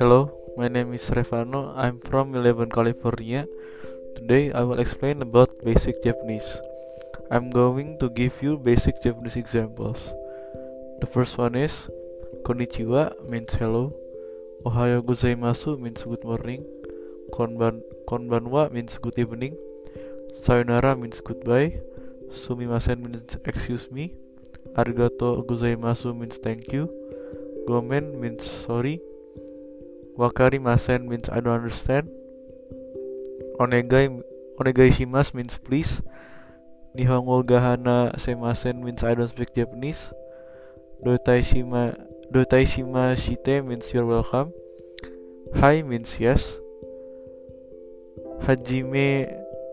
Hello, my name is Revano. I'm from 11 California. Today I will explain about basic Japanese. I'm going to give you basic Japanese examples. The first one is Konnichiwa means hello. Ohayo gozaimasu means good morning. Konban konbanwa means good evening. Sayonara means goodbye. Sumimasen means excuse me. Arigato gozaimasu means thank you. Gomen means sorry. Wakari masen means I don't understand. Onegai onegai shimas means please. Nihongo gahana semasen means I don't speak Japanese. Dotai shima dotai shima shite means you're welcome. Hi means yes. Hajime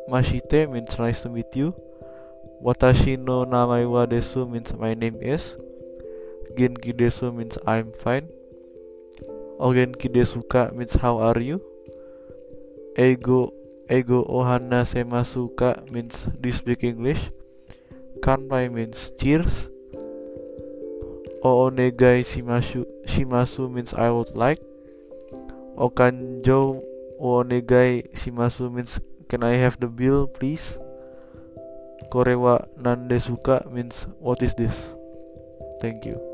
mashite means nice to meet you. Watashi no namai wa desu means my name is. Genki desu means I'm fine. Ogenki desuka means how are you? Ego ego ohana semasuka means do you speak English? Kanpai means cheers. Oonegai shimasu shimasu means I would like. Okanjo oonegai shimasu means can I have the bill please? Korewa nandesuka means what is this? Thank you.